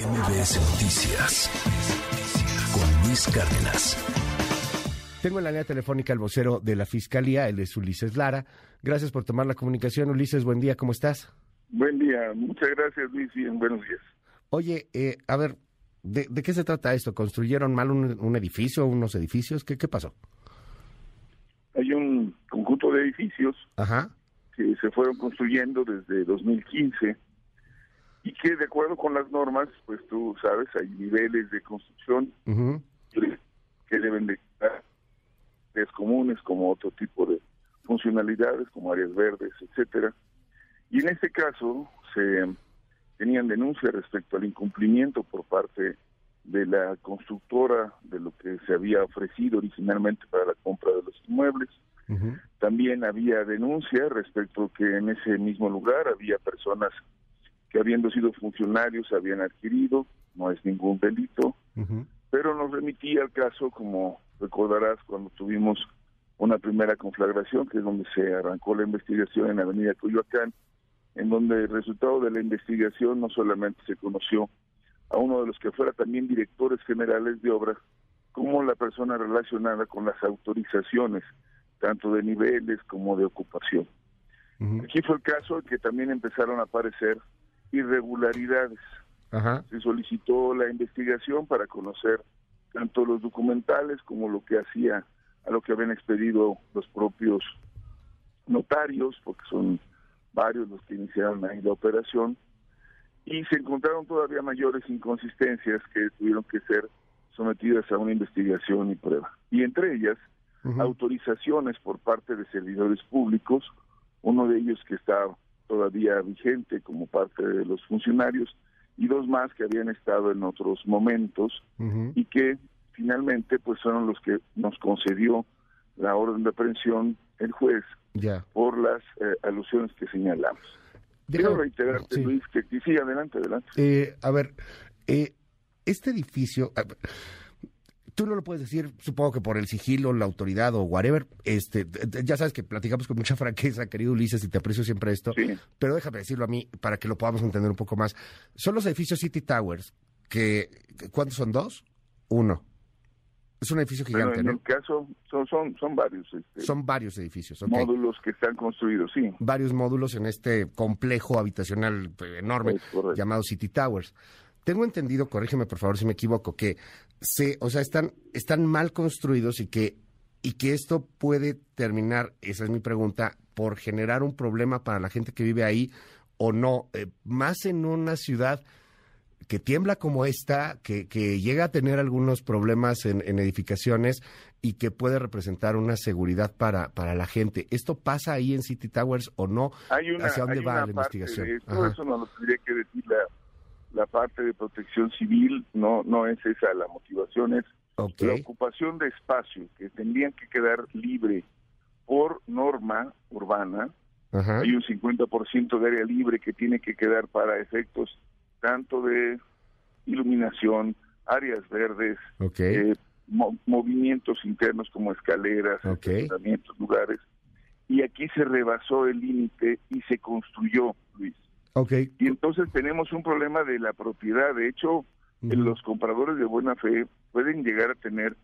MBS Noticias con Luis Cárdenas. Tengo en la línea telefónica el vocero de la Fiscalía, él es Ulises Lara. Gracias por tomar la comunicación. Ulises, buen día, ¿cómo estás? Buen día, muchas gracias Luis y buenos días. Oye, eh, a ver, ¿de, qué se trata esto? ¿Construyeron mal un, edificio, unos edificios? ¿Qué, ¿Qué pasó? Hay un conjunto de edificios Ajá. que se fueron construyendo desde 2015 y que de acuerdo con las normas, pues tú sabes, hay niveles de construcción que deben de estar es comunes como otro tipo de funcionalidades como áreas verdes, etcétera. Y en este caso se tenían denuncias respecto al incumplimiento por parte de la constructora de lo que se había ofrecido originalmente para la compra de los inmuebles. También había denuncias respecto que en ese mismo lugar había personas que habiendo sido funcionarios habían adquirido, no es ningún delito, pero nos remitía al caso, como recordarás, cuando tuvimos una primera conflagración, que es donde se arrancó la investigación en Avenida Coyoacán, en donde el resultado de la investigación no solamente se conoció a uno de los que fuera también directores generales de obra, como la persona relacionada con las autorizaciones, tanto de niveles como de ocupación. Aquí fue el caso en que también empezaron a aparecer irregularidades. Se solicitó la investigación para conocer tanto los documentales como lo que hacía a lo que habían expedido los propios notarios, porque son varios los que iniciaron ahí la operación, y se encontraron todavía mayores inconsistencias que tuvieron que ser sometidas a una investigación y prueba. Y entre ellas, autorizaciones por parte de servidores públicos, uno de ellos que está todavía vigente como parte de los funcionarios y dos más que habían estado en otros momentos y que finalmente pues fueron los que nos concedió la orden de aprehensión el juez por las eh, alusiones que señalamos. Quiero reiterarte, Luis, que sí, adelante, adelante. Eh, a ver, eh, este edificio, tú no lo puedes decir, supongo que por el sigilo, la autoridad o whatever. Este, ya sabes que platicamos con mucha franqueza, querido Ulises, y te aprecio siempre esto. Pero déjame decirlo a mí para que lo podamos entender un poco más. Son los edificios City Towers, que ¿cuántos son? ¿Dos? Uno. Es un edificio gigante, en el caso, son, son, son varios. Este, son varios edificios. Módulos que están construidos, sí. Varios módulos en este complejo habitacional enorme llamado City Towers tengo entendido, corrígeme por favor si me equivoco, que se, o sea, están, están mal construidos y que, y que esto puede terminar, esa es mi pregunta, por generar un problema para la gente que vive ahí o no, eh, más en una ciudad que tiembla como esta, que, que llega a tener algunos problemas en, edificaciones y que puede representar una seguridad para, para la gente. ¿Esto pasa ahí en City Towers o no? ¿Hacia dónde va la investigación? eso no lo tendría que decir la, la parte de protección civil, no, no es esa la motivación, es la ocupación de espacio que tendrían que quedar libre por norma urbana. Hay un 50% de área libre que tiene que quedar para efectos tanto de iluminación, áreas verdes, eh, movimientos internos como escaleras, lugares. Y aquí se rebasó el límite y se construyó, Luis. Okay. Y entonces tenemos un problema de la propiedad. De hecho, los compradores de buena fe pueden llegar a tener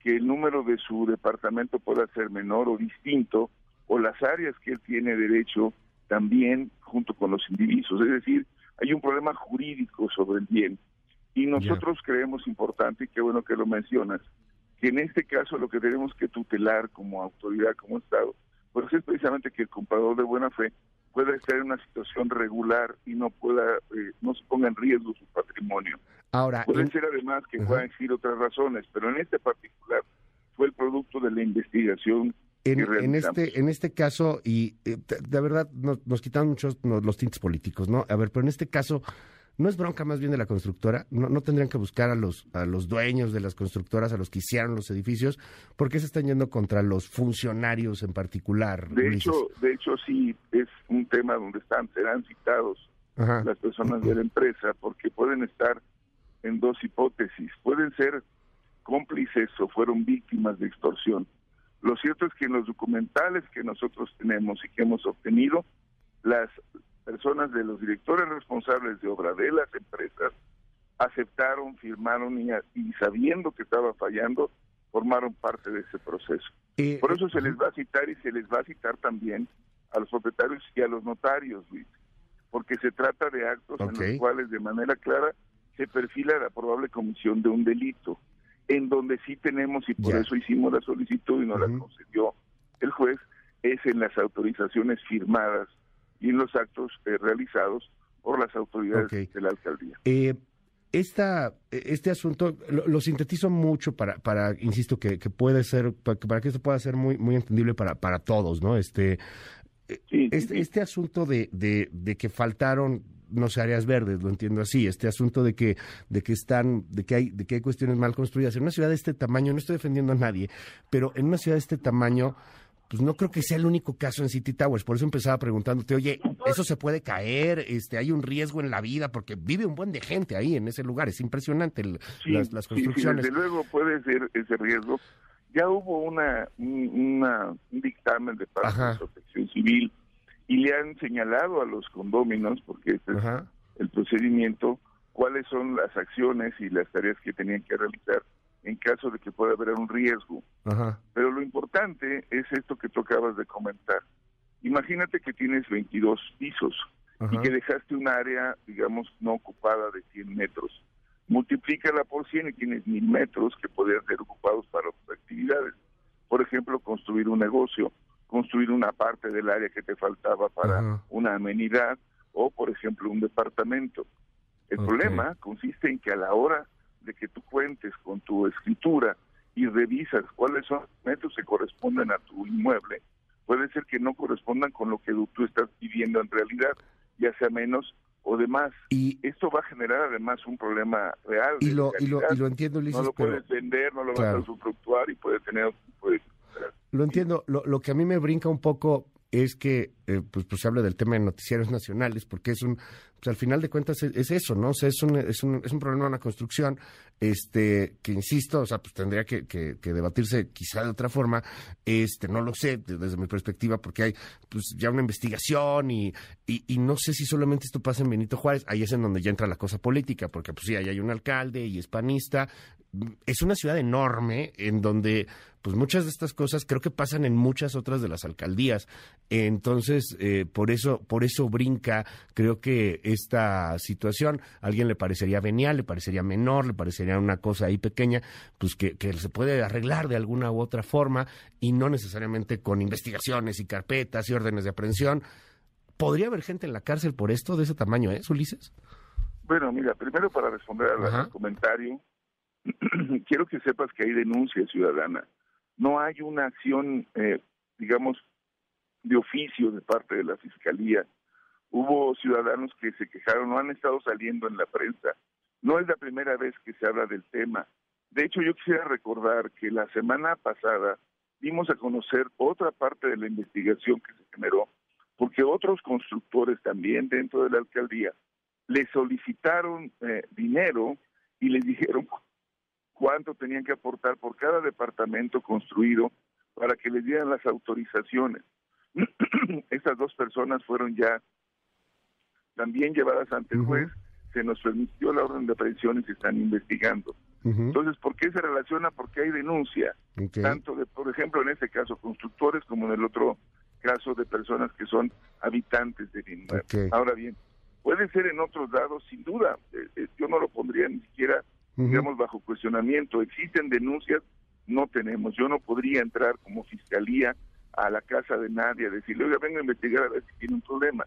que el número de su departamento pueda ser menor o distinto, o las áreas que él tiene derecho también junto con los individuos. Es decir, hay un problema jurídico sobre el bien. Y nosotros creemos importante, y qué bueno que lo mencionas, que en este caso lo que tenemos que tutelar como autoridad, como Estado, pues es precisamente que el comprador de buena fe pueda estar en una situación regular y no pueda eh, no se ponga en riesgo su patrimonio. Ahora, pueden ser además que puedan existir otras razones, pero en este particular fue el producto de la investigación. En, este en este caso y eh, de, verdad nos, nos quitan muchos los tintes políticos, ¿no? A ver, pero en este caso ¿No es bronca más bien de la constructora? ¿No, ¿No, tendrían que buscar a los, a los dueños de las constructoras, a los que hicieron los edificios? ¿Por qué se están yendo contra los funcionarios en particular? De hecho, de hecho sí, es un tema donde están, serán citados las personas de la empresa, porque pueden estar en dos hipótesis. Pueden ser cómplices o fueron víctimas de extorsión. Lo cierto es que en los documentales que nosotros tenemos y que hemos obtenido, las personas de los directores responsables de obra de las empresas aceptaron, firmaron y, sabiendo que estaba fallando, formaron parte de ese proceso. Eh, Por eso se les va a citar y se les va a citar también a los propietarios y a los notarios, Luis, porque se trata de actos en los cuales de manera clara se perfila la probable comisión de un delito, en donde sí tenemos, y por eso hicimos la solicitud y nos la concedió el juez, es en las autorizaciones firmadas y en los actos eh, realizados por las autoridades de la alcaldía. Eh, esta, este asunto lo, sintetizo mucho para, para insisto, que, que puede ser, para, que esto pueda ser muy, muy entendible para, para todos, ¿no? Este, este, este, asunto de, de, de, que faltaron no sé áreas verdes lo entiendo así este asunto de que de que están de que hay de que hay cuestiones mal construidas en una ciudad de este tamaño no estoy defendiendo a nadie pero en una ciudad de este tamaño pues no creo que sea el único caso en City Towers. Por eso empezaba preguntándote, oye, ¿eso se puede caer? este ¿Hay un riesgo en la vida? Porque vive un buen de gente ahí en ese lugar. Es impresionante las, construcciones. desde luego puede ser ese riesgo. Ya hubo una, un dictamen de parte de Protección Civil y le han señalado a los condóminos, porque este es el procedimiento, cuáles son las acciones y las tareas que tenían que realizar en caso de que pueda haber un riesgo. Pero lo importante es esto que tú acabas de comentar. Imagínate que tienes 22 pisos y que dejaste un área, digamos, no ocupada de 100 metros. Multiplícala por 100 y tienes 1000 metros que podrían ser ocupados para otras actividades. Por ejemplo, construir un negocio, construir una parte del área que te faltaba para una amenidad o, por ejemplo, un departamento. El problema consiste en que a la hora de que tú cuentes con tu escritura y revisas cuáles son los metros que corresponden a tu inmueble, puede ser que no correspondan con lo que tú estás viviendo en realidad, ya sea menos o demás. Y esto va a generar además un problema real. Y, lo, y, lo, y lo, entiendo, Ulises, No lo puedes vender, no lo vas a usufructuar y puede tener... lo entiendo. Lo, lo que a mí me brinca un poco es que eh, pues, pues se habla del tema de noticiarios nacionales, porque es un, pues al final de cuentas es, eso, ¿no? O sea, es un, es un, es un problema una construcción, este, que insisto, o sea, pues tendría que, que, debatirse quizá de otra forma, este, no lo sé desde mi perspectiva, porque hay pues ya una investigación y, y, no sé si solamente esto pasa en Benito Juárez, ahí es en donde ya entra la cosa política, porque pues sí, ahí hay un alcalde y es panista, es una ciudad enorme en donde pues muchas de estas cosas creo que pasan en muchas otras de las alcaldías. Entonces, eh, por eso, por eso brinca, creo que esta situación, a alguien le parecería venial, le parecería menor, le parecería una cosa ahí pequeña, pues que, que se puede arreglar de alguna u otra forma y no necesariamente con investigaciones y carpetas y órdenes de aprehensión. ¿Podría haber gente en la cárcel por esto de ese tamaño, eh, Ulises? Bueno, mira, primero para responder al comentario, quiero que sepas que hay denuncia ciudadana. No hay una acción, eh, digamos, de oficio de parte de la Fiscalía. Hubo ciudadanos que se quejaron, no han estado saliendo en la prensa. No es la primera vez que se habla del tema. De hecho, yo quisiera recordar que la semana pasada dimos a conocer otra parte de la investigación que se generó, porque otros constructores también dentro de la alcaldía le solicitaron eh, dinero y les dijeron cuánto tenían que aportar por cada departamento construido para que les dieran las autorizaciones. Estas dos personas fueron ya también llevadas ante el juez, se nos permitió la orden de aprehensión y se están investigando. Entonces, ¿por qué se relaciona? Porque hay denuncia, tanto de, por ejemplo, en este caso, constructores, como en el otro caso de personas que son habitantes de inmueble. Ahora bien, puede ser en otros lados, sin duda, eh, eh, yo no lo pondría ni siquiera digamos, bajo cuestionamiento. Existen denuncias, no tenemos. Yo no podría entrar como fiscalía a la casa de nadie a decirle, oiga, vengo a investigar a ver si tiene un problema.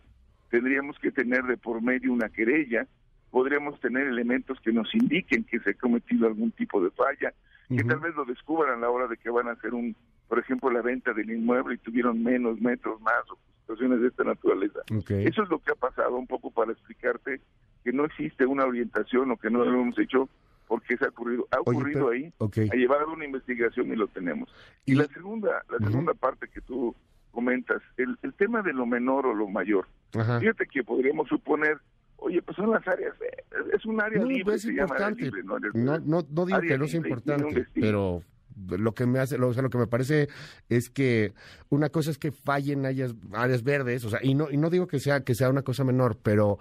Tendríamos que tener de por medio una querella, podríamos tener elementos que nos indiquen que se ha cometido algún tipo de falla, que tal vez lo descubran a la hora de que van a hacer un, por ejemplo, la venta del inmueble y tuvieron menos metros más o situaciones de esta naturaleza. Eso es lo que ha pasado un poco para explicarte que no existe una orientación o que no lo hemos hecho porque se ha ocurrido, ha ocurrido ahí, ha llevado una investigación y lo tenemos. Y la segunda, la segunda parte que tú comentas, el, el tema de lo menor o lo mayor. Fíjate que podríamos suponer, oye, pues son las áreas, es un área libre, es importante. no, no, no, digo que no sea importante, pero lo que me hace, lo, o sea, lo que me parece es que una cosa es que fallen áreas, áreas verdes, o sea, y no, y no digo que sea, que sea una cosa menor, pero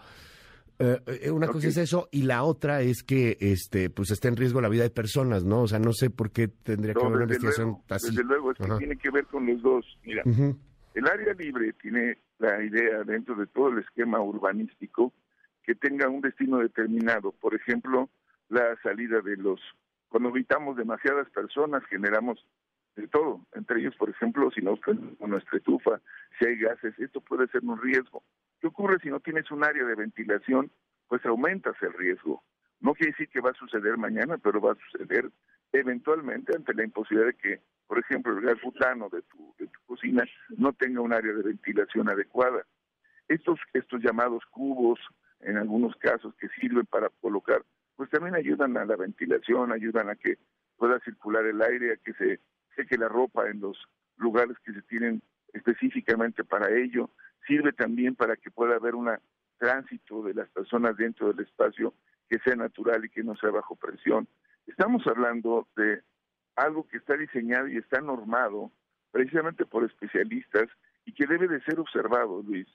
Eh, eh, una cosa es eso y la otra es que este pues está en riesgo la vida de personas, ¿no? O sea, no sé por qué tendría que haber una investigación así. Desde luego, es que tiene que ver con los dos. Mira, el área libre tiene la idea dentro de todo el esquema urbanístico que tenga un destino determinado. Por ejemplo, la salida de los... Cuando habitamos demasiadas personas generamos de todo, entre ellos, por ejemplo, si no con nuestra estufa, si hay gases, esto puede ser un riesgo. ¿Qué ocurre si no tienes un área de ventilación? Pues aumentas el riesgo. No quiere decir que va a suceder mañana, pero va a suceder eventualmente ante la imposibilidad de que, por ejemplo, el gas butano de tu, de tu cocina no tenga un área de ventilación adecuada. Estos, estos llamados cubos, en algunos casos, que sirven para colocar, pues también ayudan a la ventilación, ayudan a que pueda circular el aire, a que se seque la ropa en los lugares que se tienen específicamente para ello sirve también para que pueda haber un tránsito de las personas dentro del espacio que sea natural y que no sea bajo presión. Estamos hablando de algo que está diseñado y está normado precisamente por especialistas y que debe de ser observado, Luis.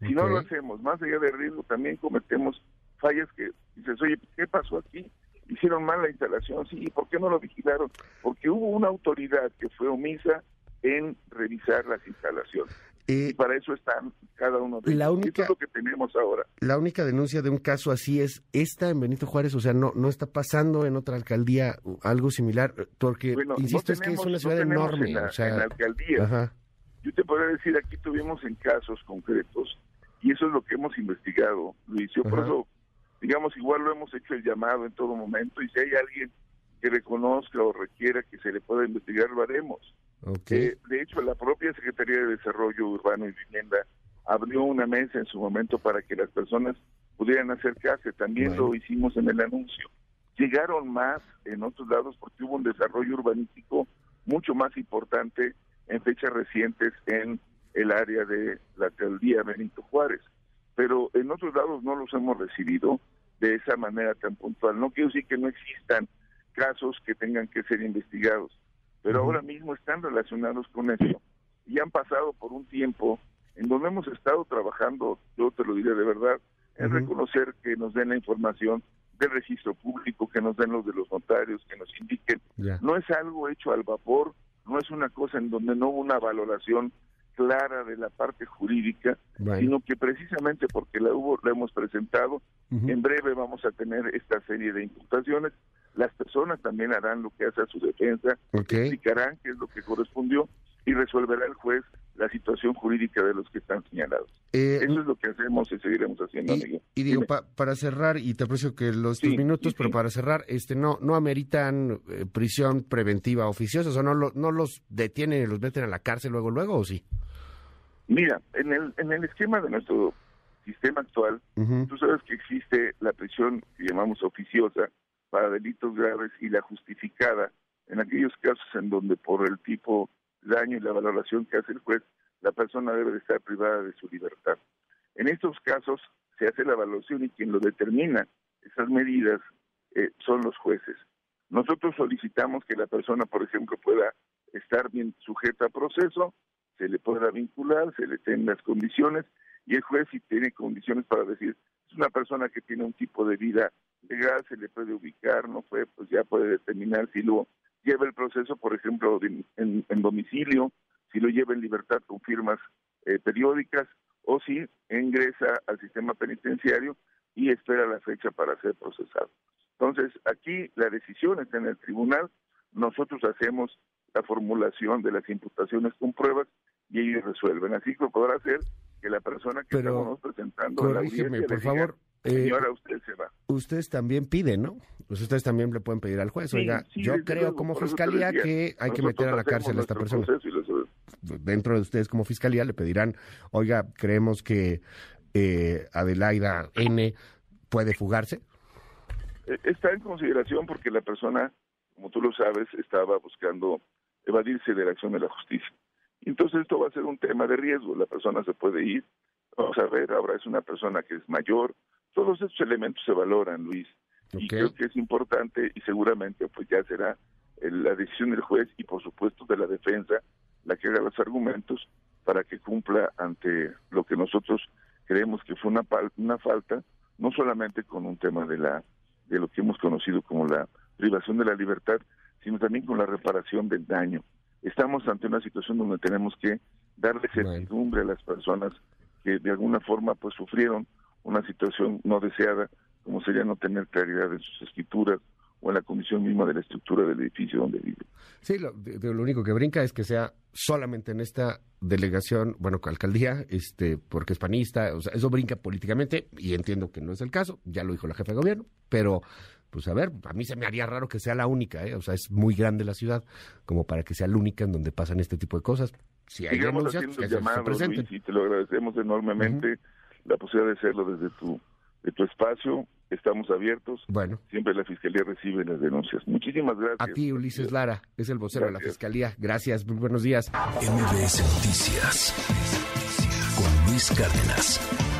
Si no lo hacemos, más allá de riesgo, también cometemos fallas que dices, oye, ¿qué pasó aquí? Hicieron mal la instalación, sí, ¿por qué no lo vigilaron? Porque hubo una autoridad que fue omisa en revisar las instalaciones. Eh, y para eso están cada uno de la Única, es lo que tenemos ahora. La única denuncia de un caso así es esta en Benito Juárez, o sea, no no está pasando en otra alcaldía algo similar, porque insisto es que es una ciudad enorme. En la, o sea, alcaldía. Yo te podría decir, aquí tuvimos en casos concretos, y eso es lo que hemos investigado, Luis. Yo por eso, digamos, igual lo hemos hecho el llamado en todo momento, y si hay alguien que reconozca o requiera que se le pueda investigar, lo haremos. Okay. de hecho, la propia Secretaría de Desarrollo Urbano y Vivienda abrió una mesa en su momento para que las personas pudieran acercarse. También lo hicimos en el anuncio. Llegaron más en otros lados porque hubo un desarrollo urbanístico mucho más importante en fechas recientes en el área de la alcaldía Benito Juárez. Pero en otros lados no los hemos recibido de esa manera tan puntual. No quiero decir que no existan casos que tengan que ser investigados, pero ahora mismo están relacionados con eso y han pasado por un tiempo en donde hemos estado trabajando, yo te lo diré de verdad, en reconocer que nos den la información del registro público, que nos den los de los notarios, que nos indiquen. No es algo hecho al vapor, no es una cosa en donde no hubo una valoración clara de la parte jurídica, sino que precisamente porque la hubo, la hemos presentado, en breve vamos a tener esta serie de imputaciones las personas también harán lo que hace a su defensa, explicarán qué es lo que correspondió y resolverá el juez la situación jurídica de los que están señalados. Eh, Eso es lo que hacemos y seguiremos haciendo. Y, y digo, para cerrar, y te aprecio que los minutos, pero para cerrar, este no no ameritan eh, prisión preventiva oficiosa, o no, no los detienen y los meten a la cárcel luego, luego, ¿o sí? Mira, en el, en el esquema de nuestro sistema actual, tú sabes que existe la prisión que llamamos oficiosa, para delitos graves y la justificada en aquellos casos en donde por el tipo de daño y la valoración que hace el juez, la persona debe de estar privada de su libertad. En estos casos se hace la evaluación y quien lo determina, esas medidas, eh, son los jueces. Nosotros solicitamos que la persona, por ejemplo, pueda estar bien sujeta a proceso, se le pueda vincular, se le den las condiciones y el juez si tiene condiciones para decir, es una persona que tiene un tipo de vida legal, se le puede ubicar, no fue, pues ya puede determinar si lo lleva el proceso, por ejemplo, en, domicilio, si lo lleva en libertad con firmas eh, periódicas o si ingresa al sistema penitenciario y espera la fecha para ser procesado. Entonces, aquí la decisión está en el tribunal, nosotros hacemos la formulación de las imputaciones con pruebas y ellos resuelven. Así que podrá ser que la persona que estamos presentando corrígeme, por favor, eh, usted se va. Ustedes también piden, ¿no? Pues ustedes también le pueden pedir al juez, oiga, yo creo como fiscalía que hay que meter a la cárcel a esta persona. Dentro de ustedes como fiscalía le pedirán, oiga, creemos que eh, Adelaida N puede fugarse. Eh, está en consideración porque la persona, como tú lo sabes, estaba buscando evadirse de la acción de la justicia. Entonces esto va a ser un tema de riesgo, la persona se puede ir, vamos a ver, ahora es una persona que es mayor, todos estos elementos se valoran, Luis, y creo que es importante y seguramente pues ya será la decisión del juez y por supuesto de la defensa la que haga los argumentos para que cumpla ante lo que nosotros creemos que fue una, una falta no solamente con un tema de la de lo que hemos conocido como la privación de la libertad, sino también con la reparación del daño. Estamos ante una situación donde tenemos que darle certidumbre a las personas que de alguna forma pues sufrieron una situación no deseada, como sería no tener claridad en sus escrituras o en la condición misma de la estructura del edificio donde vive. Sí, lo, lo único que brinca es que sea solamente en esta delegación, bueno, alcaldía, este, porque es panista, o sea, eso brinca políticamente y entiendo que no es el caso, ya lo dijo la jefa de gobierno, pero pues a ver, a mí se me haría raro que sea la única, ¿eh? o sea, es muy grande la ciudad como para que sea la única en donde pasan este tipo de cosas. Si hay denuncias, pues, se y te lo agradecemos enormemente la posibilidad de hacerlo desde tu de tu espacio. Estamos abiertos. Bueno. Siempre la Fiscalía recibe las denuncias. Muchísimas gracias. A ti, Ulises Lara, es el vocero de la Fiscalía. Gracias, muy buenos días. MBS Noticias con Luis Cárdenas.